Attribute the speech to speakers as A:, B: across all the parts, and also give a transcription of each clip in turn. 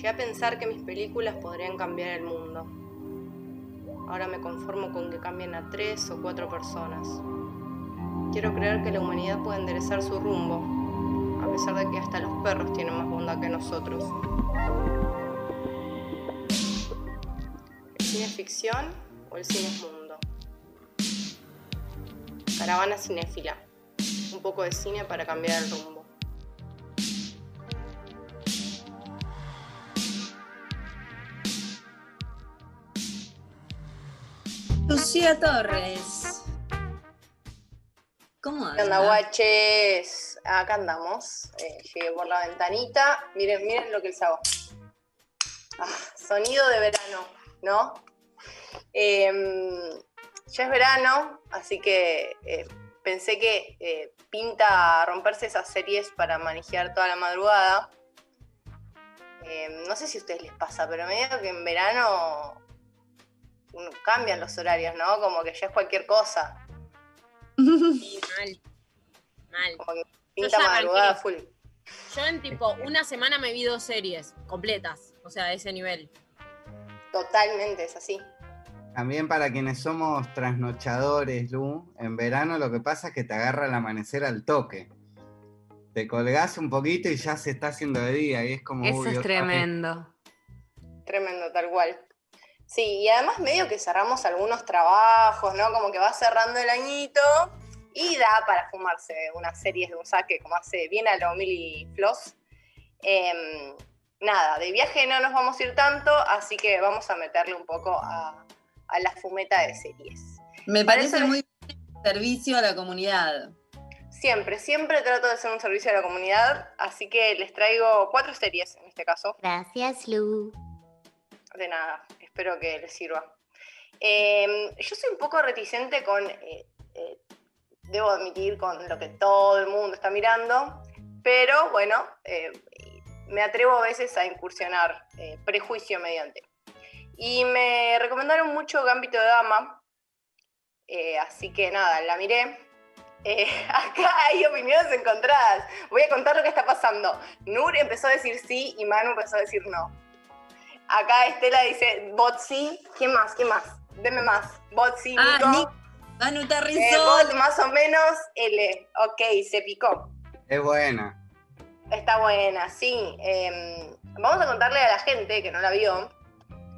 A: Llegué a pensar que mis películas podrían cambiar el mundo. Ahora me conformo con que cambien a tres o cuatro personas. Quiero creer que la humanidad puede enderezar su rumbo, a pesar de que hasta los perros tienen más bondad que nosotros. ¿El cine es ficción o el cine es mundo? Caravana cinéfila. Un poco de cine para cambiar el rumbo.
B: Lucía Torres. ¿Cómo
A: ¿Qué onda, guaches? Acá andamos. Eh, llegué por la ventanita. Miren, miren lo que les hago. Ah, sonido de verano, ¿no? Em, ya es verano, así que eh, pensé que eh, pinta romperse esas series para manejar toda la madrugada. Em, no sé si a ustedes les pasa, pero medio que en verano cambian los horarios, ¿no? Como que ya es cualquier cosa.
C: Sí, mal. Mal.
A: Como que pinta madrugada
C: arranqué.
A: full.
C: Yo en tipo una semana me vi dos series completas. O sea, a ese nivel.
A: Totalmente, es así.
D: También para quienes somos trasnochadores, Lu, en verano lo que pasa es que te agarra el amanecer al toque. Te colgás un poquito y ya se está haciendo de día y es como...
E: Eso
D: uy,
E: es
D: vez.
E: tremendo.
A: Tremendo, tal cual. Sí, y además medio que cerramos algunos trabajos, ¿no? Como que va cerrando el añito y da para fumarse unas series de un saque, como hace bien a lo Milly Floss. Em, nada, de viaje no nos vamos a ir tanto, así que vamos a meterle un poco a, a la fumeta de series.
B: Me parece
A: eso
B: muy bien el servicio a la comunidad.
A: Siempre, siempre trato de hacer un servicio a la comunidad, así que les traigo cuatro series en este caso.
E: Gracias, Lu.
A: De nada, espero que les sirva. Eh, yo soy un poco reticente con, eh, eh, debo admitir, con lo que todo el mundo está mirando, pero bueno, eh, me atrevo a veces a incursionar eh, prejuicio mediante. Y me recomendaron mucho Gambito de Dama, eh, así que nada, la miré. Acá hay opiniones encontradas. Voy a contar lo que está pasando. Nur empezó a decir sí y Manu empezó a decir no. Acá Estela dice bot sí. ¿Qué más? ¿Qué más? Deme más. Bot sí,
B: Ah,
A: Nico.
B: Nick, Manu
A: Eh, bot más o menos L. Ok, se picó.
D: Es buena.
A: Está buena, sí. Eh, vamos a contarle a la gente que no la vio,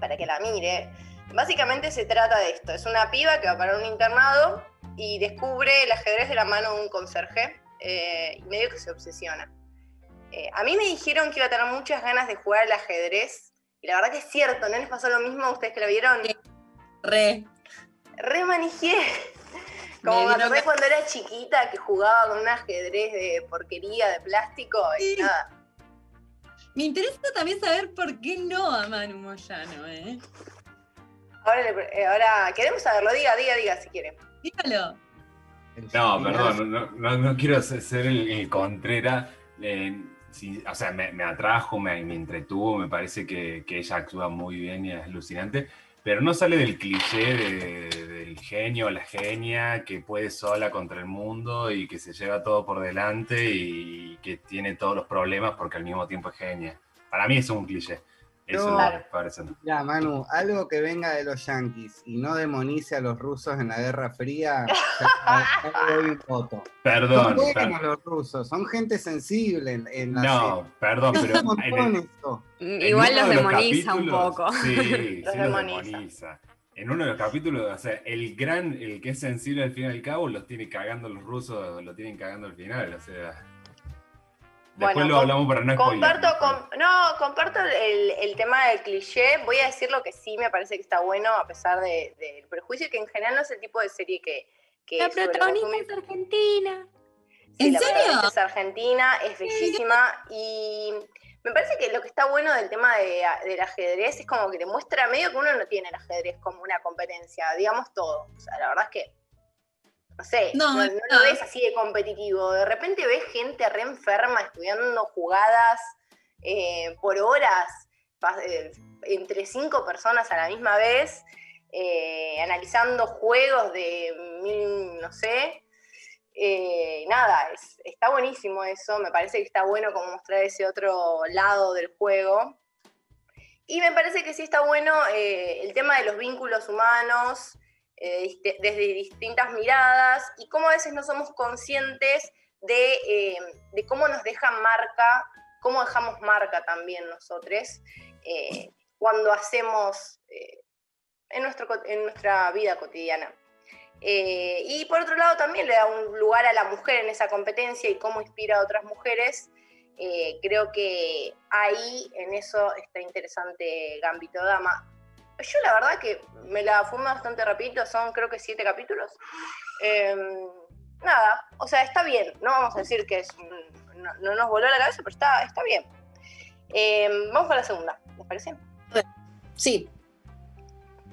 A: para que la mire. Básicamente se trata de esto. Es una piba que va para un internado y descubre el ajedrez de la mano de un conserje eh, y medio que se obsesiona. Eh, a mí me dijeron que iba a tener muchas ganas de jugar al ajedrez y la verdad que es cierto, ¿no les pasó lo mismo a ustedes que la vieron?
B: Sí. Re.
A: Re manijé. Como
B: Me
A: acordé
B: que-
A: cuando era chiquita que jugaba con un ajedrez de porquería de plástico y
B: Sí.
A: nada.
B: Me interesa también saber por qué no a Manu Moyano, ¿eh?
A: Ahora, eh, ahora queremos saberlo, diga, diga, diga si quieren.
B: Dígalo.
F: No, perdón, no, no- no quiero ser ser el, el contrera. eh, sí, o sea, me, atrajo, me, entretuvo, me parece que, ella actúa muy bien y es alucinante, pero no sale del cliché de- del genio o la genia que puede sola contra el mundo y que se lleva todo por delante y que tiene todos los problemas porque al mismo tiempo es genia. Para mí es un cliché. Eso
D: No.
F: me parece.
D: Ya, Manu, algo que venga de los yanquis y no demonice a los rusos en la Guerra Fría, voto.
F: Perdón.
D: Son buenos
F: per-
D: los rusos, son gente sensible en, en la
F: no, perdón, pero en el-. En
E: Igual los
F: de
E: demoniza un poco.
F: Sí, sí,
A: Los
F: los
A: demoniza.
F: demoniza. En uno de los capítulos, o sea, el gran, el que es sensible al fin y al cabo, los tiene cagando los rusos, lo tienen cagando al final, o sea. Después
A: Bueno,
F: lo hablamos para no
A: Comparto, com- no, comparto el, el tema del cliché. Voy a decir lo que sí me parece que está bueno, a pesar de- del prejuicio, que en general no es el tipo de serie que. que
E: La protagonista es argentina.
A: Sí,
B: ¿En
A: la
B: serio?
A: protagonista es argentina, es bellísima y me parece que lo que está bueno del tema de- del ajedrez es como que te muestra medio que uno no tiene el ajedrez como una competencia, digamos todo. O sea, la verdad es que, no sé,
B: No,
A: no,
B: es
A: no lo ves así de competitivo. De repente ves gente re enferma estudiando jugadas eh, por horas, eh, entre cinco personas a la misma vez, eh, analizando juegos de mil, no sé, eh, nada, es- está buenísimo eso, me parece que está bueno como mostrar ese otro lado del juego. Y me parece que sí está bueno el tema de los vínculos humanos eh, desde distintas miradas y cómo a veces no somos conscientes de, eh, cómo nos dejan marca, cómo dejamos marca también nosotros eh, cuando hacemos en, en nuestra vida cotidiana. Y por otro lado también le da un lugar a la mujer en esa competencia y cómo inspira a otras mujeres. Creo que ahí en eso está interesante Gambito Dama. Yo la verdad que me la fumé bastante rapidito, son creo que siete capítulos. Eh, nada, o sea, está bien, no vamos a decir que es no, no nos voló la cabeza, pero está, está bien. Eh, vamos con la segunda, ¿les parece?
B: Sí.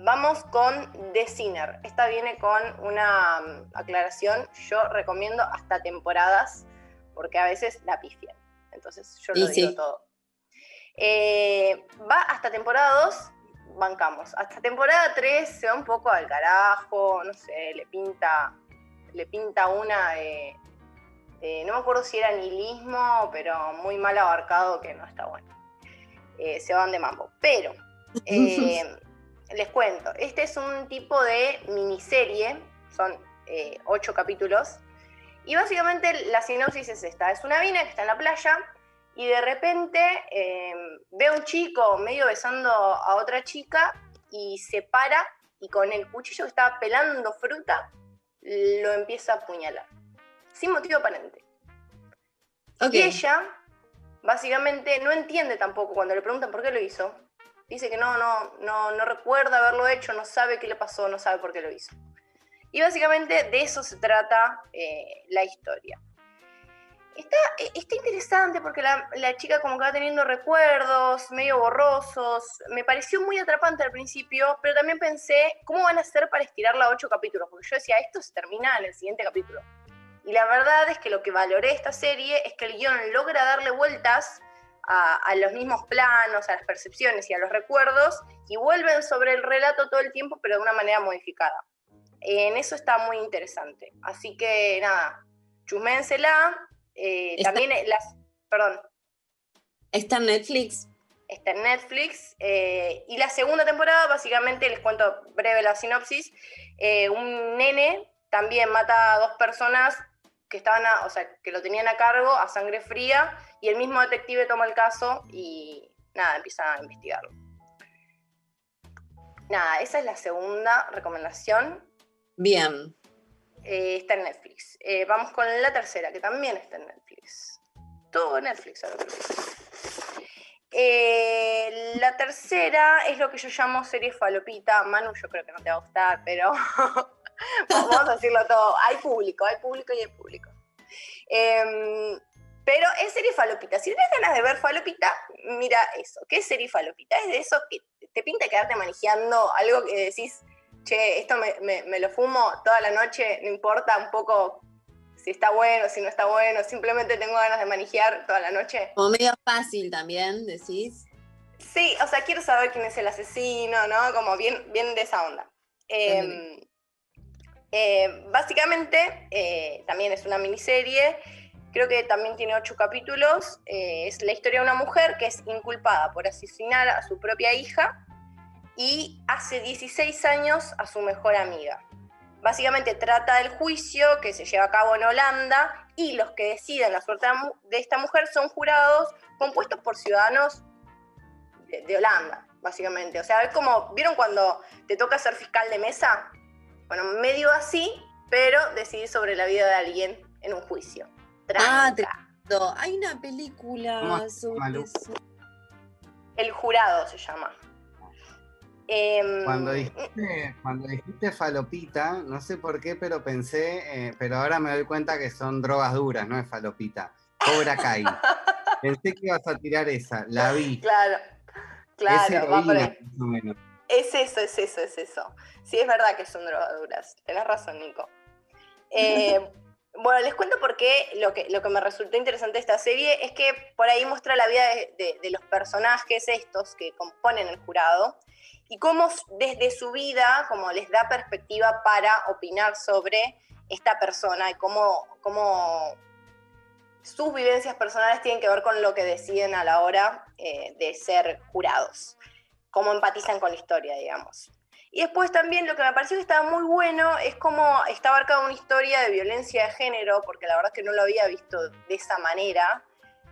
A: Vamos con The Sinner. Esta viene con una mm, aclaración. Yo recomiendo hasta temporadas, porque a veces la pifian. Entonces yo lo digo
B: sí.
A: todo. Eh, va hasta temporada 2, bancamos. Hasta temporada 3 se va un poco al carajo, no sé, le pinta, le pinta una de, de- no me acuerdo si era nihilismo, pero muy mal abarcado que no está bueno. Eh, se van de mambo. Pero eh, les cuento, este es un tipo de miniserie, son eh, ocho capítulos, y básicamente la sinopsis es esta, es una mina que está en la playa y de repente eh, ve a un chico medio besando a otra chica y se para y con el cuchillo que estaba pelando fruta lo empieza a apuñalar, sin motivo aparente. Y ella, básicamente, no entiende tampoco cuando le preguntan por qué lo hizo. Dice que no, no, no, no recuerda haberlo hecho, no sabe qué le pasó, no sabe por qué lo hizo. Y básicamente de eso se trata eh, la historia. Está, eh, está interesante porque la, la chica como que va teniendo recuerdos medio borrosos. Me pareció muy atrapante al principio, pero también pensé, ¿cómo van a hacer para estirarla a ocho capítulos? Porque yo decía, esto se termina en el siguiente capítulo. Y la verdad es que lo que valoré esta serie es que el guion logra darle vueltas a, a los mismos planos, a las percepciones y a los recuerdos, y vuelven sobre el relato todo el tiempo, pero de una manera modificada. En eso está muy interesante. Así que nada, chusménsela. Eh,
B: Está-
A: también eh, las. Perdón,
B: ¿Está en Netflix?
A: está en Netflix. eh, y la segunda temporada, básicamente, les cuento breve la sinopsis. eh, un nene también mata a dos personas que estaban, a- o sea, que lo tenían a cargo a sangre fría, y el mismo detective toma el caso y nada, empieza a investigarlo. Nada, esa es la segunda recomendación.
B: Bien.
A: Eh, está en Netflix. Eh, vamos con la tercera, que también está en Netflix. Todo Netflix creo que. Eh, la tercera es lo que yo llamo serie falopita. Manu, yo creo que no te va a gustar, pero vamos a decirlo todo. Hay público, hay público y hay público. Em, pero es serie falopita. Si tienes ganas de ver falopita, mira eso. ¿Qué es serie falopita? Es de esos que te pinta quedarte manejando algo que decís, che, esto me, me- me lo fumo toda la noche, no importa un poco si está bueno, si no está bueno, simplemente tengo ganas de manejar toda la noche.
B: Como medio fácil también, decís.
A: Sí, o sea, quiero saber quién es el asesino, ¿no? Como bien, bien de esa onda. Eh, eh, básicamente, eh, también es una miniserie, creo que también tiene ocho capítulos. eh, es la historia de una mujer que es inculpada por asesinar a su propia hija y hace 16 años a su mejor amiga. Básicamente trata del juicio que se lleva a cabo en Holanda y los que deciden la suerte de esta mujer son jurados compuestos por ciudadanos de, de Holanda, básicamente. O sea, es como, ¿vieron cuando te toca ser fiscal de mesa? Bueno, medio así, pero decidir sobre la vida de alguien en un juicio.
B: Ah,
A: Tranca.
B: No, Hay una película
D: ¿Cómo-
B: sobre eso.
A: El jurado se llama. Em,
D: Cuando dijiste, cuando dijiste falopita, no sé por qué, pero pensé, eh, pero ahora me doy cuenta que son drogas duras, no es falopita. Cobra Kai. pensé que ibas a tirar esa, la vi.
A: Claro,
D: es
A: claro, va por
D: heroína,
A: ahí.
D: más o menos.
A: Es eso, es eso, es eso. Sí, es verdad que son drogaduras. Tenés razón, Nico. Eh, bueno, les cuento por qué lo que, lo que me resultó interesante de esta serie es que por ahí muestra la vida de, de- de los personajes estos que componen el jurado y cómo desde su vida, como les da perspectiva para opinar sobre esta persona y cómo, cómo sus vivencias personales tienen que ver con lo que deciden a la hora eh, de ser jurados. cómo empatizan con la historia, digamos. Y después también lo que me pareció que estaba muy bueno es cómo está abarcada una historia de violencia de género, porque la verdad es que no lo había visto de esa manera.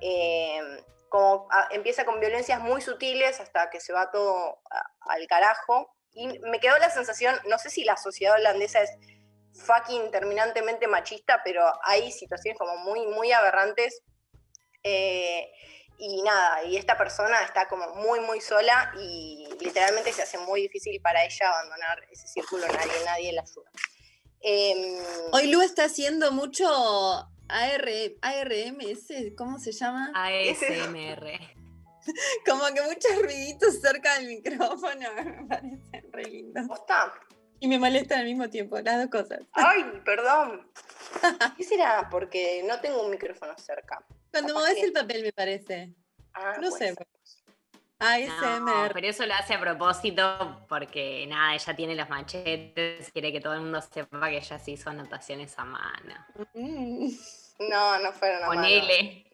A: Eh, como a- empieza con violencias muy sutiles hasta que se va todo a- al carajo. Y me quedó la sensación, no sé si la sociedad holandesa es fucking terminantemente machista, pero hay situaciones como muy, muy aberrantes. Eh, y nada, y esta persona está como muy, muy sola y literalmente se hace muy difícil para ella abandonar ese círculo, nadie, nadie la ayuda. Em,
B: Hoy Lu está haciendo mucho AR, ARMS, ¿cómo se llama?
E: ASMR.
B: Como que muchos ruiditos cerca del micrófono, me parecen re lindos.
A: ¿posta?
B: Y me molestan al mismo tiempo, las dos cosas.
A: Ay, perdón. ¿Qué será? Porque no tengo un micrófono cerca.
B: Cuando mueves el papel, me parece.
A: Ah,
B: No
A: puede
B: sé.
A: ser.
E: No,
B: ASMR.
E: pero eso lo hace a propósito porque nada, ella tiene los machetes, quiere que todo el mundo sepa que ella se hizo anotaciones a mano.
B: Mm.
A: No, no fueron a mano.
E: Ponele.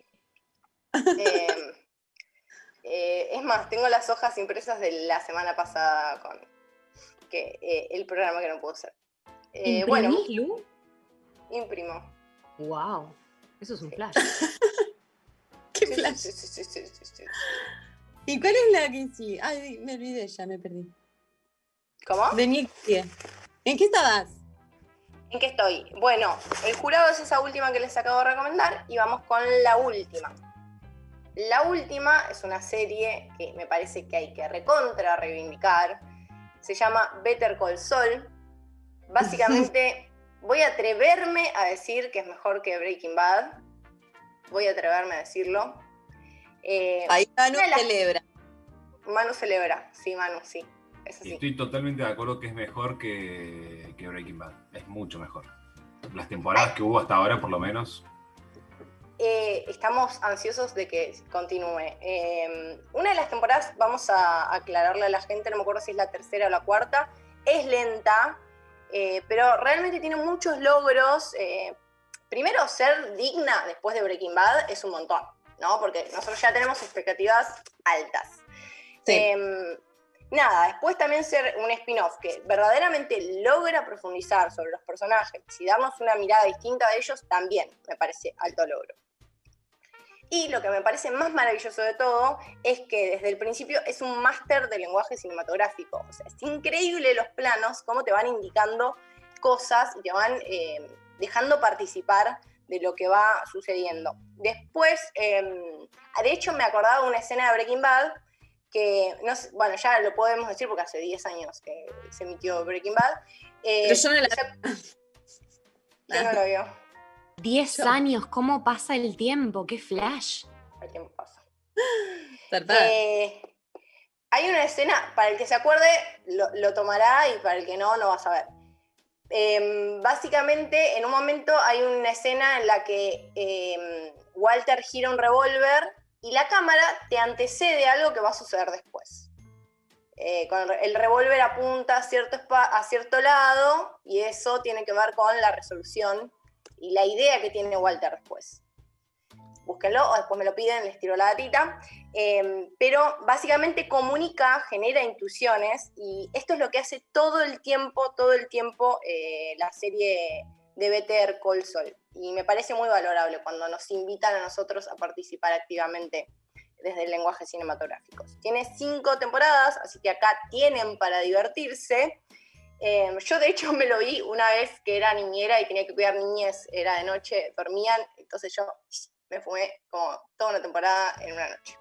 A: Eh, eh, es más, tengo las hojas impresas de la semana pasada con que, eh, el programa que no puedo hacer. Eh, bueno,
E: ¿Imprimís, Lu?
A: imprimo.
E: Wow, eso es un
A: Sí.
E: flash.
B: ¿Qué
A: Sí,
B: flash?
A: sí, sí, sí, sí, sí, sí.
B: ¿Y cuál es la que sí? Ay, me olvidé ya, me perdí.
A: ¿Cómo?
B: De. ¿En qué estabas?
A: ¿En qué estoy? Bueno, el jurado es esa última que les acabo de recomendar y vamos con la última. La última es una serie que me parece que hay que recontra reivindicar. Se llama Better Call Saul. Básicamente, voy a atreverme a decir que es mejor que Breaking Bad. Voy a atreverme a decirlo. Eh,
B: Ahí Manu celebra.
A: Manu celebra. Sí, Manu, sí. Es
F: Y
A: así.
F: estoy totalmente de acuerdo que es mejor que, que Breaking Bad. Es mucho mejor. Las temporadas que hubo hasta ahora, por lo menos.
A: Eh, estamos ansiosos de que continúe. Eh, una de las temporadas, vamos a aclararle a la gente, no me acuerdo si es la tercera o la cuarta, es lenta, eh, pero realmente tiene muchos logros. eh, primero, ser digna después de Breaking Bad es un montón, ¿no? Porque nosotros ya tenemos expectativas altas.
B: Sí.
A: Nada, después también ser un spin-off que verdaderamente logra profundizar sobre los personajes y darnos una mirada distinta de ellos, también me parece alto logro. Y lo que me parece más maravilloso de todo es que desde el principio es un máster de lenguaje cinematográfico. O sea, es increíble los planos, cómo te van indicando cosas y te van eh, dejando participar de lo que va sucediendo. Después, eh, de hecho, me acordaba una escena de Breaking Bad que, no sé, bueno, ya lo podemos decir porque hace 10 años que se emitió Breaking Bad. Eh,
B: Pero yo no la-
A: ya- ¿Quién no lo vio?
E: Diez
B: Yo-
E: años, ¿cómo pasa el tiempo? ¡Qué flash!
A: El tiempo pasa. Eh, hay una escena, para el que se acuerde, lo, lo tomará y para el que no, no va a saber. Em, básicamente, en un momento hay una escena en la que em, Walter gira un revólver y la cámara te antecede algo que va a suceder después. Eh, el re- el revólver apunta a cierto, espa- a cierto lado y eso tiene que ver con la resolución y la idea que tiene Walter después. Búsquenlo o después me lo piden, les tiro la datita. Eh, pero básicamente comunica, genera intuiciones y esto es lo que hace todo el tiempo, todo el tiempo eh, la serie de Better Call Saul. Y me parece muy valorable cuando nos invitan a nosotros a participar activamente desde el lenguaje cinematográfico. Tiene cinco temporadas, así que acá tienen para divertirse. Eh, yo de hecho me lo vi una vez que era niñera y tenía que cuidar niñez, era de noche, dormían, entonces yo me fumé como toda una temporada en una noche.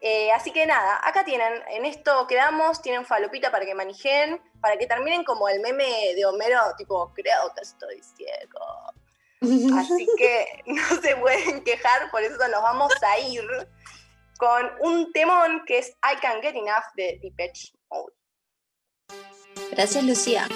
A: Eh, así que nada, acá tienen, en esto quedamos, tienen falopita para que manejen, para que terminen como el meme de Homero, tipo, creo que estoy ciego. Así que no se pueden quejar, por eso nos vamos a ir con un temón que es I Can Get Enough de Depeche Mode.
B: Gracias, Lucía.